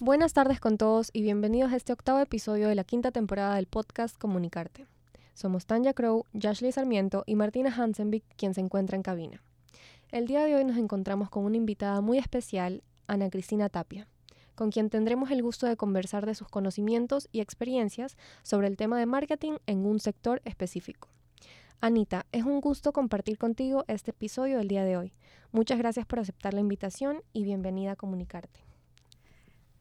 Buenas tardes con todos y bienvenidos a este octavo episodio de la quinta temporada del podcast Comunicarte. Somos Tanya Crow, Jashley Sarmiento y Martina Hansenvik, quien se encuentra en cabina. El día de hoy nos encontramos con una invitada muy especial, Ana Cristina Tapia, con quien tendremos el gusto de conversar de sus conocimientos y experiencias sobre el tema de marketing en un sector específico. Anita, es un gusto compartir contigo este episodio del día de hoy. Muchas gracias por aceptar la invitación y bienvenida a Comunicarte.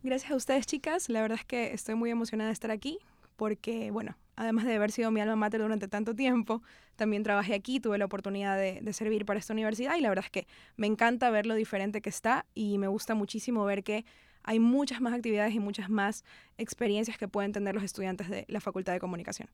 Gracias a ustedes, chicas. La verdad es que estoy muy emocionada de estar aquí porque, bueno, además de haber sido mi alma mater durante tanto tiempo, también trabajé aquí, tuve la oportunidad de, de, servir para esta universidad y la verdad es que me encanta ver lo diferente que está y me gusta muchísimo ver que hay muchas más actividades y muchas más experiencias que pueden tener los estudiantes de la Facultad de Comunicación.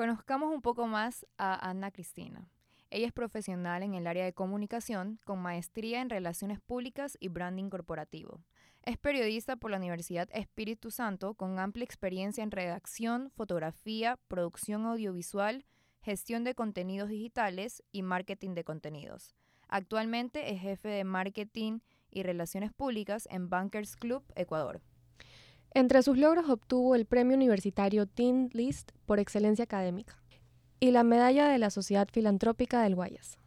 Conozcamos un poco más a Ana Cristina. Ella es profesional en el área de comunicación con maestría en relaciones públicas y branding corporativo. Es periodista por la Universidad Espíritu Santo con amplia experiencia en redacción, fotografía, producción audiovisual, gestión de contenidos digitales y marketing de contenidos. Actualmente es jefe de marketing y relaciones públicas en Bankers Club Ecuador. Entre sus logros obtuvo el Premio Universitario Teen List por excelencia académica y la medalla de la Sociedad Filantrópica del Guayas.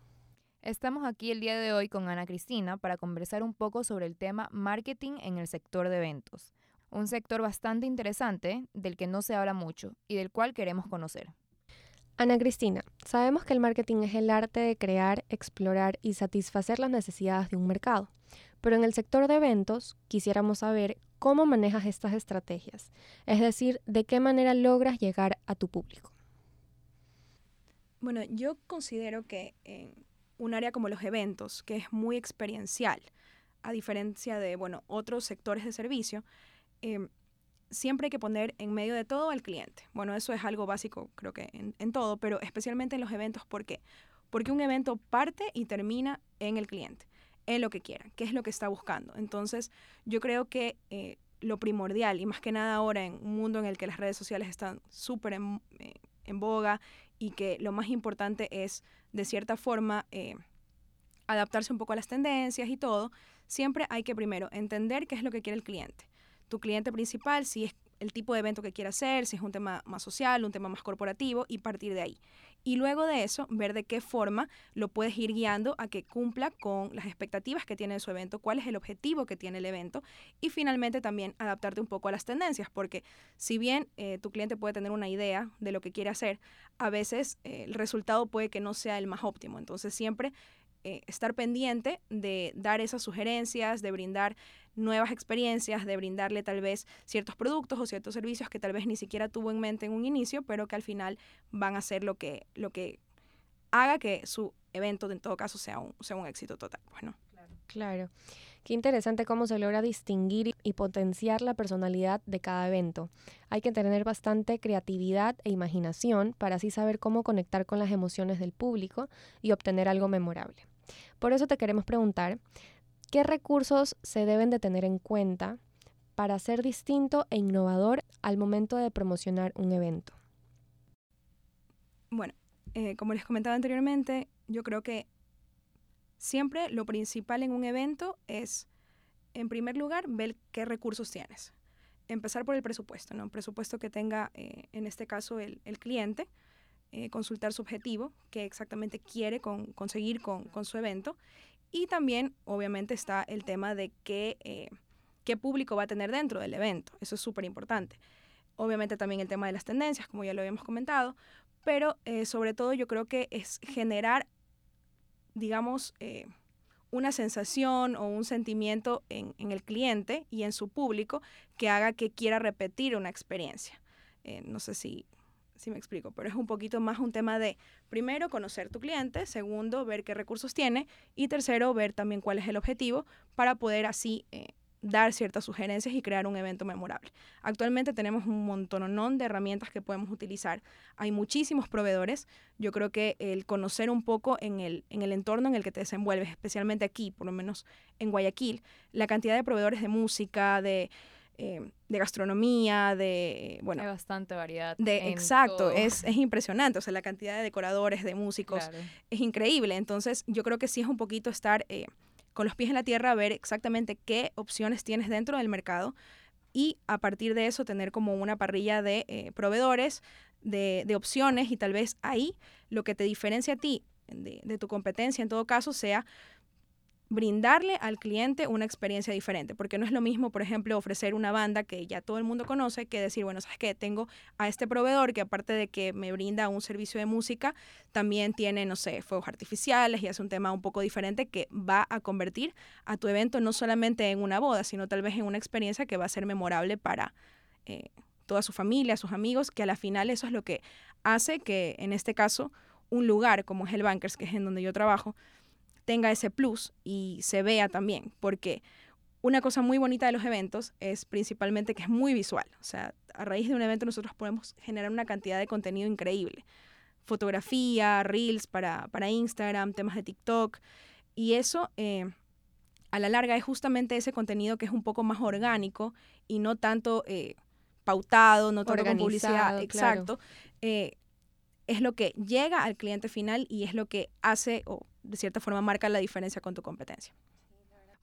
Estamos aquí el día de hoy con Ana Cristina para conversar un poco sobre el tema marketing en el sector de eventos, un sector bastante interesante del que no se habla mucho y del cual queremos conocer. Ana Cristina, sabemos que el marketing es el arte de crear, explorar y satisfacer las necesidades de un mercado, pero en el sector de eventos quisiéramos saber cómo manejas estas estrategias, es decir, de qué manera logras llegar a tu público. Bueno, yo considero que en un área como los eventos, que es muy experiencial, a diferencia de, bueno, otros sectores de servicio, eh, siempre hay que poner en medio de todo al cliente. Bueno, eso es algo básico, creo que en, todo, pero especialmente en los eventos, ¿por qué? Porque un evento parte y termina en el cliente, en lo que quiera, qué es lo que está buscando. Entonces, yo creo que eh, lo primordial, y más que nada ahora en un mundo en el que las redes sociales están súper en, eh, boga y que lo más importante es, de cierta forma, eh, adaptarse un poco a las tendencias y todo, siempre hay que primero entender qué es lo que quiere el cliente. Tu cliente principal, si es el tipo de evento que quiere hacer, si es un tema más social, un tema más corporativo, y partir de ahí y luego de eso ver de qué forma lo puedes ir guiando a que cumpla con las expectativas que tiene su evento, cuál es el objetivo que tiene el evento y finalmente también adaptarte un poco a las tendencias, porque si bien eh, tu cliente puede tener una idea de lo que quiere hacer, a veces eh, el resultado puede que no sea el más óptimo. Entonces siempre eh, estar pendiente de dar esas sugerencias, de brindar nuevas experiencias, de brindarle tal vez ciertos productos o ciertos servicios que tal vez ni siquiera tuvo en mente en un inicio, pero que al final van a ser lo que, lo que haga que su evento en todo caso sea un, sea un éxito total. Bueno. Claro. claro. Qué interesante cómo se logra distinguir y potenciar la personalidad de cada evento. Hay que tener bastante creatividad e imaginación para así saber cómo conectar con las emociones del público y obtener algo memorable. Por eso te queremos preguntar, ¿qué recursos se deben de tener en cuenta para ser distinto e innovador al momento de promocionar un evento? Bueno, eh, como les comentaba anteriormente, yo creo que siempre lo principal en un evento es, en primer lugar, ver qué recursos tienes. Empezar por el presupuesto, ¿no? Un presupuesto que tenga, eh, en este caso, el, cliente, eh, consultar su objetivo, qué exactamente quiere con, conseguir con, con, su evento. Y también, obviamente, está el tema de qué, eh, qué público va a tener dentro del evento. Eso es súper importante. Obviamente también el tema de las tendencias, como ya lo habíamos comentado, pero eh, sobre todo yo creo que es generar, digamos, eh, una sensación o un sentimiento en, el cliente y en su público que haga que quiera repetir una experiencia. No sé si si me explico, pero es un poquito más un tema de, primero, conocer tu cliente, segundo, ver qué recursos tiene y tercero, ver también cuál es el objetivo para poder así eh, dar ciertas sugerencias y crear un evento memorable. Actualmente tenemos un montón de herramientas que podemos utilizar. Hay muchísimos proveedores. Yo creo que el conocer un poco en el, en el entorno en el que te desenvuelves, especialmente aquí, por lo menos en Guayaquil, la cantidad de proveedores de música, de eh, de gastronomía, de, bueno... Hay bastante variedad. De, exacto, es, es, impresionante, o sea, la cantidad de decoradores, de músicos, es increíble. Entonces, yo creo que sí es un poquito estar eh, con los pies en la tierra, ver exactamente qué opciones tienes dentro del mercado y a partir de eso tener como una parrilla de eh, proveedores, de, de, opciones y tal vez ahí lo que te diferencia a ti de, de tu competencia en todo caso sea brindarle al cliente una experiencia diferente, porque no es lo mismo, por ejemplo, ofrecer una banda que ya todo el mundo conoce que decir, bueno, sabes que tengo a este proveedor que aparte de que me brinda un servicio de música, también tiene, no sé, fuegos artificiales y es un tema un poco diferente que va a convertir a tu evento no solamente en una boda, sino tal vez en una experiencia que va a ser memorable para eh, toda su familia, sus amigos, que a la final eso es lo que hace que en este caso un lugar como el Bankers, que es en donde yo trabajo, tenga ese plus y se vea también, porque una cosa muy bonita de los eventos es principalmente que es muy visual, o sea, a raíz de un evento nosotros podemos generar una cantidad de contenido increíble, fotografía, reels para, para Instagram, temas de TikTok, y eso eh, a la larga es justamente ese contenido que es un poco más orgánico y no tanto eh, pautado, no tanto con publicidad, exacto. Eh, es lo que llega al cliente final y es lo que hace o de cierta forma marca la diferencia con tu competencia.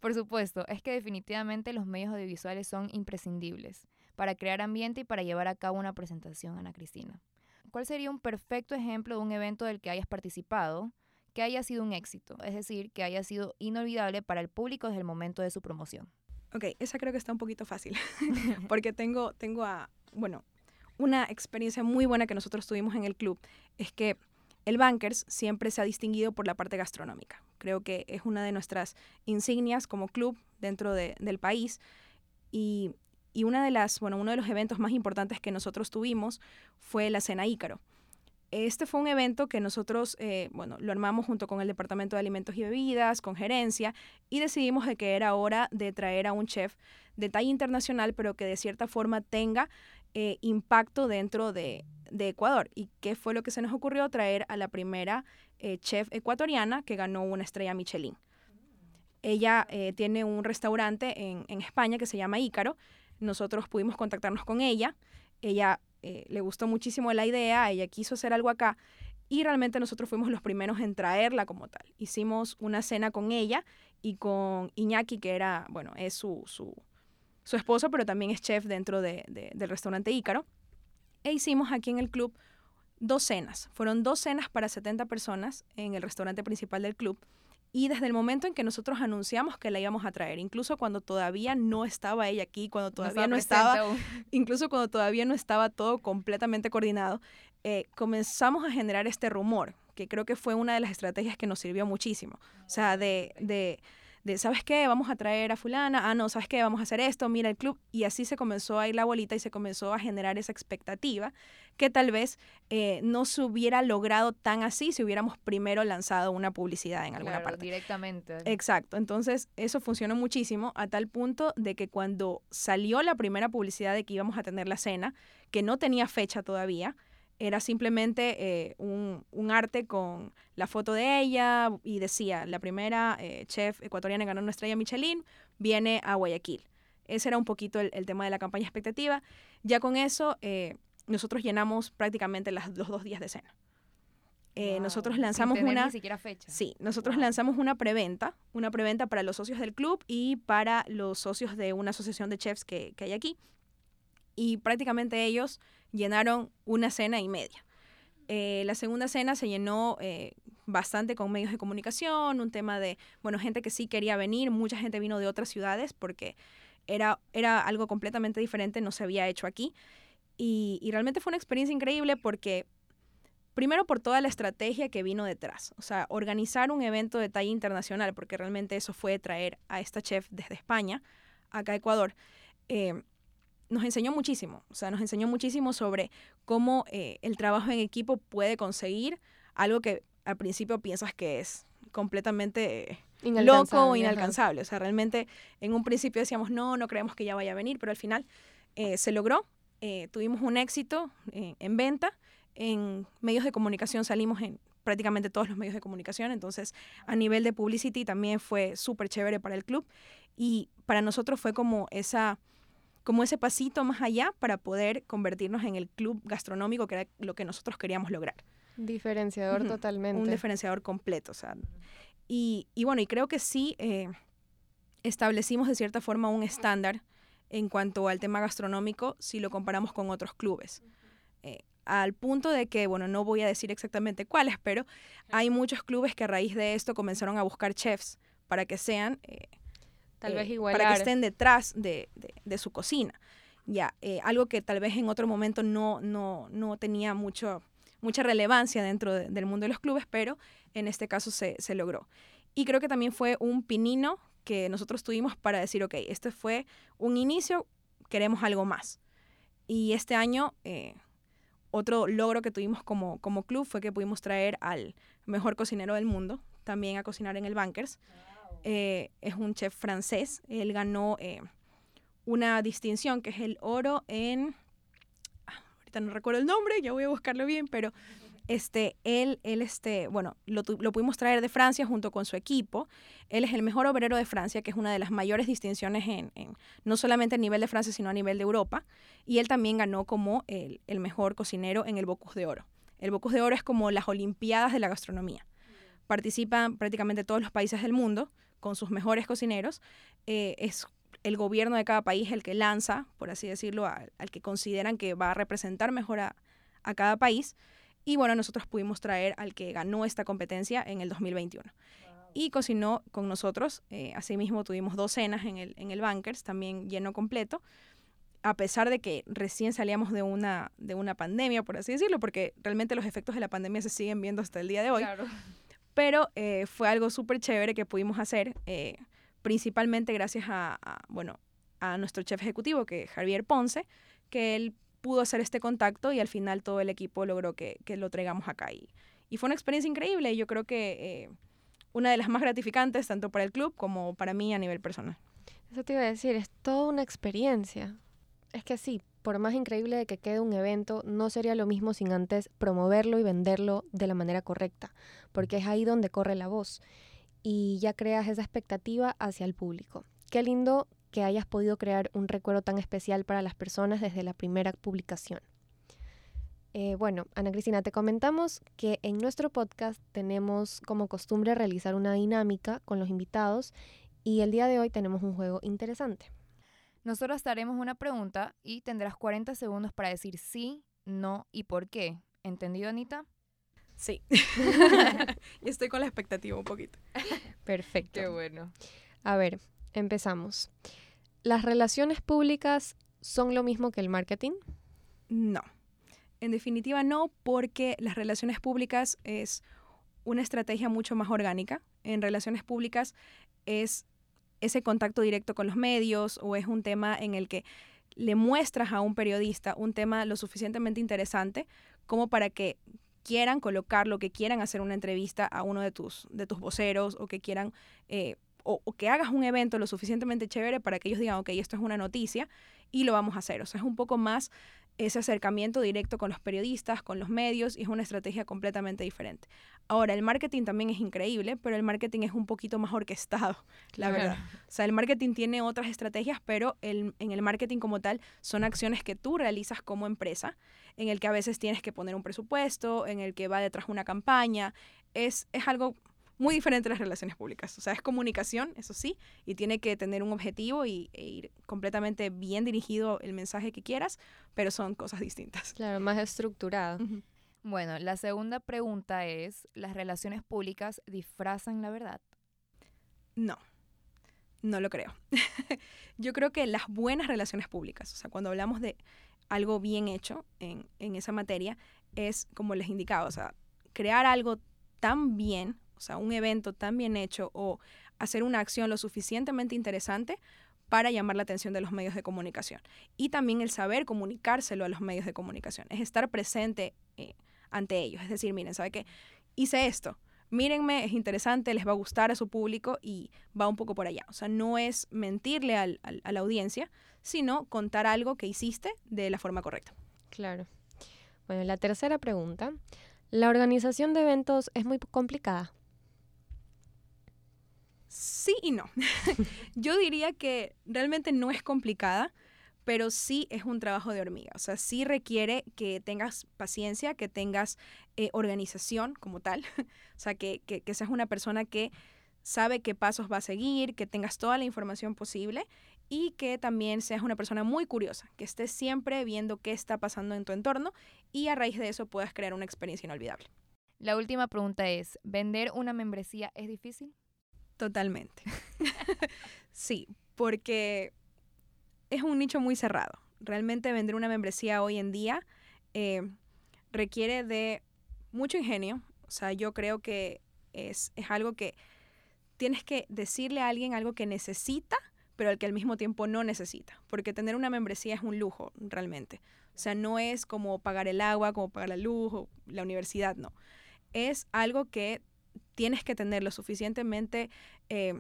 Por supuesto, es que definitivamente los medios audiovisuales son imprescindibles para crear ambiente y para llevar a cabo una presentación, Ana Cristina. ¿Cuál sería un perfecto ejemplo de un evento del que hayas participado que haya sido un éxito? Es decir, que haya sido inolvidable para el público desde el momento de su promoción. Ok, esa creo que está un poquito fácil, porque tengo, tengo a, bueno, una experiencia muy buena que nosotros tuvimos en el club es que el Bankers siempre se ha distinguido por la parte gastronómica. Creo que es una de nuestras insignias como club dentro del país y, una de las, bueno, uno de los eventos más importantes que nosotros tuvimos fue la Cena Ícaro. Este fue un evento que nosotros, eh, bueno, lo armamos junto con el Departamento de Alimentos y Bebidas, con gerencia, y decidimos de que era hora de traer a un chef de talla internacional, pero que de cierta forma tenga eh, impacto dentro de, Ecuador. ¿Y qué fue lo que se nos ocurrió? Traer a la primera eh, chef ecuatoriana que ganó una estrella Michelin. Ella eh, tiene un restaurante en, en, España que se llama Ícaro. Nosotros pudimos contactarnos con ella. Ella le gustó muchísimo la idea, ella quiso hacer algo acá y realmente nosotros fuimos los primeros en traerla como tal. Hicimos una cena con ella y con Iñaki, que era, bueno, es su, su, su esposo, pero también es chef dentro de, del restaurante Ícaro. E hicimos aquí en el club dos cenas. Fueron dos cenas para 70 personas en el restaurante principal del club. Y desde el momento en que nosotros anunciamos que la íbamos a traer, incluso cuando todavía no estaba ella aquí, cuando todavía no, estaba, incluso cuando todavía no estaba todo completamente coordinado, eh, comenzamos a generar este rumor, que creo que fue una de las estrategias que nos sirvió muchísimo. O sea, de, de de, ¿sabes qué? Vamos a traer a fulana, ah, no, ¿sabes qué? Vamos a hacer esto, mira el club. Y así se comenzó a ir la bolita y se comenzó a generar esa expectativa que tal vez eh, no se hubiera logrado tan así si hubiéramos primero lanzado una publicidad en alguna parte. Directamente. Exacto. Entonces, eso funcionó muchísimo a tal punto de que cuando salió la primera publicidad de que íbamos a tener la cena, que no tenía fecha todavía, era simplemente eh, un, un, arte con la foto de ella y decía, la primera eh, chef ecuatoriana ganó una estrella Michelin, viene a Guayaquil. Ese era un poquito el, tema de la campaña expectativa. Ya con eso, eh, nosotros llenamos prácticamente las, los dos días de cena. nosotros lanzamos una... Ni siquiera fecha. Sí, nosotros lanzamos una preventa, una preventa para los socios del club y para los socios de una asociación de chefs que, que hay aquí. Y prácticamente ellos llenaron una cena y media. Eh, la segunda cena se llenó eh, bastante con medios de comunicación, un tema de, bueno, gente que sí quería venir, mucha gente vino de otras ciudades porque era, era algo completamente diferente, no se había hecho aquí. Y, y realmente fue una experiencia increíble porque, primero por toda la estrategia que vino detrás, o sea, organizar un evento de talla internacional, porque realmente eso fue traer a esta chef desde España acá a Ecuador. Eh, nos enseñó muchísimo, o sea, nos enseñó muchísimo sobre cómo eh, el trabajo en equipo puede conseguir algo que al principio piensas que es completamente loco o inalcanzable. O sea, realmente en un principio decíamos, no, no creemos que ya vaya a venir, pero al final eh, se logró. Eh, tuvimos un éxito en venta. En medios de comunicación salimos en prácticamente todos los medios de comunicación. Entonces, a nivel de publicity también fue súper chévere para el club. Y para nosotros fue como esa como ese pasito más allá para poder convertirnos en el club gastronómico que era lo que nosotros queríamos lograr. Diferenciador totalmente. Un diferenciador completo, o sea. Y, y bueno, y creo que sí eh, establecimos de cierta forma un estándar en cuanto al tema gastronómico si lo comparamos con otros clubes. Eh, al punto de que, bueno, no voy a decir exactamente cuáles, pero hay muchos clubes que a raíz de esto comenzaron a buscar chefs para que sean... Eh, tal vez Para que estén detrás de, de, su cocina. Ya, algo que tal vez en otro momento no, no, no tenía mucho mucha relevancia dentro del mundo de los clubes, pero en este caso se, se logró. Y creo que también fue un pinino que nosotros tuvimos para decir, ok, este fue un inicio, queremos algo más. Y este año, eh, otro logro que tuvimos como, como club fue que pudimos traer al mejor cocinero del mundo, también a cocinar en el Bankers. Eh, es un chef francés, él ganó eh, una distinción que es el oro en no recuerdo el nombre, ya voy a buscarlo bien, pero este, él, él este, bueno, lo, lo, pudimos traer de Francia junto con su equipo. Él es el mejor obrero de Francia, que es una de las mayores distinciones en, no solamente a nivel de Francia, sino a nivel de Europa. Y él también ganó como el, el mejor cocinero en el Bocuse de Oro. El Bocuse de Oro es como las Olimpiadas de la gastronomía. Participan prácticamente todos los países del mundo con sus mejores cocineros. Eh, es el gobierno de cada país el que lanza, por así decirlo, al, que consideran que va a representar mejor a, cada país. Y bueno, nosotros pudimos traer al que ganó esta competencia en el 2021. Y cocinó con nosotros. Eh, asimismo, tuvimos dos cenas en el, en el Bankers, también lleno completo. A pesar de que recién salíamos de una, de una pandemia, por así decirlo, porque realmente los efectos de la pandemia se siguen viendo hasta el día de hoy. Pero eh, fue algo súper chévere que pudimos hacer. Eh, principalmente gracias a, bueno, a nuestro chef ejecutivo, que es Javier Ponce, que él pudo hacer este contacto y al final todo el equipo logró que, lo traigamos acá. Y, y, fue una experiencia increíble y yo creo que eh, una de las más gratificantes tanto para el club como para mí a nivel personal. Eso te iba a decir, es toda una experiencia. Es que sí, por más increíble de que quede un evento, no sería lo mismo sin antes promoverlo y venderlo de la manera correcta, porque es ahí donde corre la voz y ya creas esa expectativa hacia el público. Qué lindo que hayas podido crear un recuerdo tan especial para las personas desde la primera publicación. Eh, bueno, Ana Cristina, te comentamos que en nuestro podcast tenemos como costumbre realizar una dinámica con los invitados y el día de hoy tenemos un juego interesante. Nosotros haremos una pregunta y tendrás 40 segundos para decir sí, no y por qué. ¿Entendido, Anita? Sí. Estoy con la expectativa un poquito. Perfecto. Qué bueno. A ver, empezamos. ¿Las relaciones públicas son lo mismo que el marketing? No. En definitiva no, porque las relaciones públicas es una estrategia mucho más orgánica. En relaciones públicas es ese contacto directo con los medios o es un tema en el que le muestras a un periodista un tema lo suficientemente interesante como para que quieran colocarlo, que quieran hacer una entrevista a uno de tus, de tus voceros o que quieran, eh, o, que hagas un evento lo suficientemente chévere para que ellos digan, ok, esto es una noticia y lo vamos a hacer. O sea, es un poco más ese acercamiento directo con los periodistas, con los medios, y es una estrategia completamente diferente. Ahora, el marketing también es increíble, pero el marketing es un poquito más orquestado, la verdad. O sea, el marketing tiene otras estrategias, pero el, en el marketing como tal son acciones que tú realizas como empresa, en el que a veces tienes que poner un presupuesto, en el que va detrás una campaña. Es, es algo muy diferente a las relaciones públicas. O sea, es comunicación, eso sí, y tiene que tener un objetivo y, e ir completamente bien dirigido el mensaje que quieras, pero son cosas distintas. Claro, más estructurado. Bueno, la segunda pregunta es, ¿las relaciones públicas disfrazan la verdad? No, no lo creo. Yo creo que las buenas relaciones públicas, o sea, cuando hablamos de algo bien hecho en, en esa materia, es como les indicaba, o sea, crear algo tan bien o sea, un evento tan bien hecho o hacer una acción lo suficientemente interesante para llamar la atención de los medios de comunicación. Y también el saber comunicárselo a los medios de comunicación, es estar presente eh, ante ellos. Es decir, miren, ¿sabe qué? Hice esto, mírenme, es interesante, les va a gustar a su público y va un poco por allá. O sea, no es mentirle a la audiencia, sino contar algo que hiciste de la forma correcta. Claro. Bueno, la tercera pregunta. ¿La organización de eventos es muy complicada? Sí y no. Yo diría que realmente no es complicada, pero sí es un trabajo de hormiga. O sea, sí requiere que tengas paciencia, que tengas eh, organización como tal. o sea, que, que, seas una persona que sabe qué pasos va a seguir, que tengas toda la información posible y que también seas una persona muy curiosa, que estés siempre viendo qué está pasando en tu entorno y a raíz de eso puedas crear una experiencia inolvidable. La última pregunta es, ¿vender una membresía es difícil? Totalmente. sí, porque es un nicho muy cerrado. Realmente vender una membresía hoy en día eh, requiere de mucho ingenio. O sea, yo creo que es, es algo que tienes que decirle a alguien algo que necesita, pero al que al mismo tiempo no necesita. Porque tener una membresía es un lujo, realmente. O sea, no es como pagar el agua, como pagar la luz o la universidad, no. Es algo que tienes que tener lo suficientemente, eh,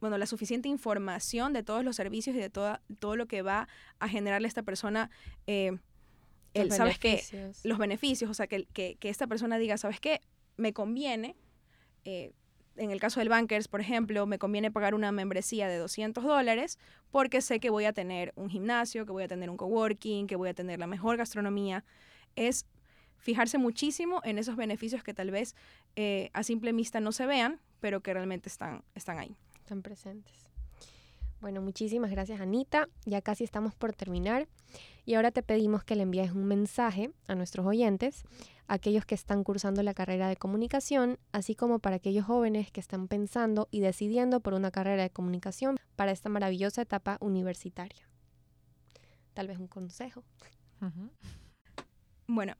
bueno, la suficiente información de todos los servicios y de toda, todo lo que va a generarle a esta persona. Eh, el, ¿Sabes qué? Los beneficios, o sea, que, que, que, esta persona diga, ¿sabes qué? Me conviene eh, en el caso del Bankers, por ejemplo, me conviene pagar una membresía de 200 dólares porque sé que voy a tener un gimnasio, que voy a tener un coworking, que voy a tener la mejor gastronomía. Es fijarse muchísimo en esos beneficios que tal vez eh, a simple vista no se vean, pero que realmente están, están ahí. Están presentes. Bueno, muchísimas gracias Anita. Ya casi estamos por terminar. Y ahora te pedimos que le envíes un mensaje a nuestros oyentes, aquellos que están cursando la carrera de comunicación, así como para aquellos jóvenes que están pensando y decidiendo por una carrera de comunicación para esta maravillosa etapa universitaria. Tal vez un consejo. Bueno,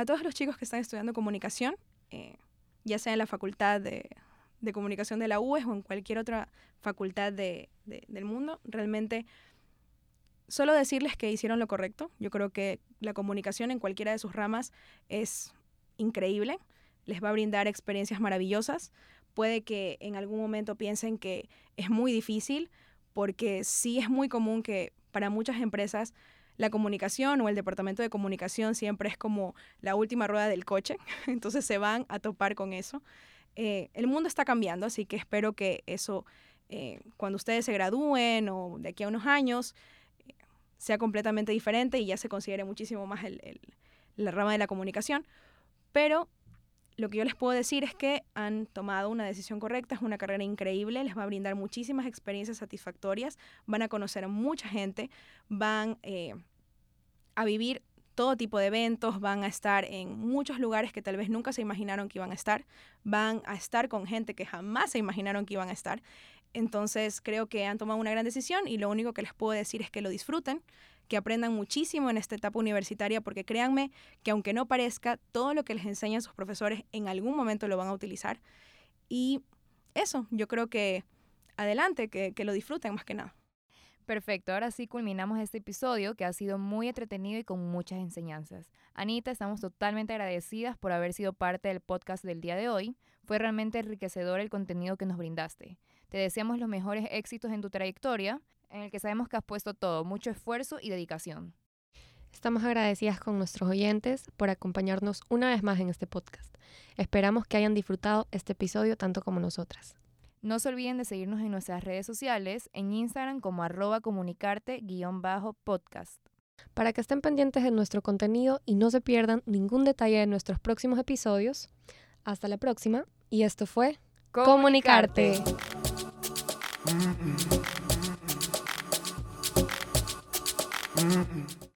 a todos los chicos que están estudiando comunicación, eh, ya sea en la facultad de, de, comunicación de la UES o en cualquier otra facultad de, del mundo, realmente solo decirles que hicieron lo correcto. Yo creo que la comunicación en cualquiera de sus ramas es increíble, les va a brindar experiencias maravillosas. Puede que en algún momento piensen que es muy difícil, porque sí es muy común que para muchas empresas la comunicación o el departamento de comunicación siempre es como la última rueda del coche, entonces se van a topar con eso. Eh, el mundo está cambiando, así que espero que eso, eh, cuando ustedes se gradúen o de aquí a unos años, sea completamente diferente y ya se considere muchísimo más el, la rama de la comunicación. Pero lo que yo les puedo decir es que han tomado una decisión correcta, es una carrera increíble, les va a brindar muchísimas experiencias satisfactorias, van a conocer a mucha gente, van eh, a vivir todo tipo de eventos, van a estar en muchos lugares que tal vez nunca se imaginaron que iban a estar, van a estar con gente que jamás se imaginaron que iban a estar. Entonces creo que han tomado una gran decisión y lo único que les puedo decir es que lo disfruten, que aprendan muchísimo en esta etapa universitaria, porque créanme que aunque no parezca, todo lo que les enseñan sus profesores en algún momento lo van a utilizar. Y eso, yo creo que adelante, que, que lo disfruten más que nada. Perfecto, ahora sí culminamos este episodio que ha sido muy entretenido y con muchas enseñanzas. Anita, estamos totalmente agradecidas por haber sido parte del podcast del día de hoy. Fue realmente enriquecedor el contenido que nos brindaste. Te deseamos los mejores éxitos en tu trayectoria, en el que sabemos que has puesto todo, mucho esfuerzo y dedicación. Estamos agradecidas con nuestros oyentes por acompañarnos una vez más en este podcast. Esperamos que hayan disfrutado este episodio tanto como nosotras. No se olviden de seguirnos en nuestras redes sociales, en Instagram como arroba comunicarte-podcast. Para que estén pendientes de nuestro contenido y no se pierdan ningún detalle de nuestros próximos episodios. Hasta la próxima y esto fue Comunicarte. Mm-mm.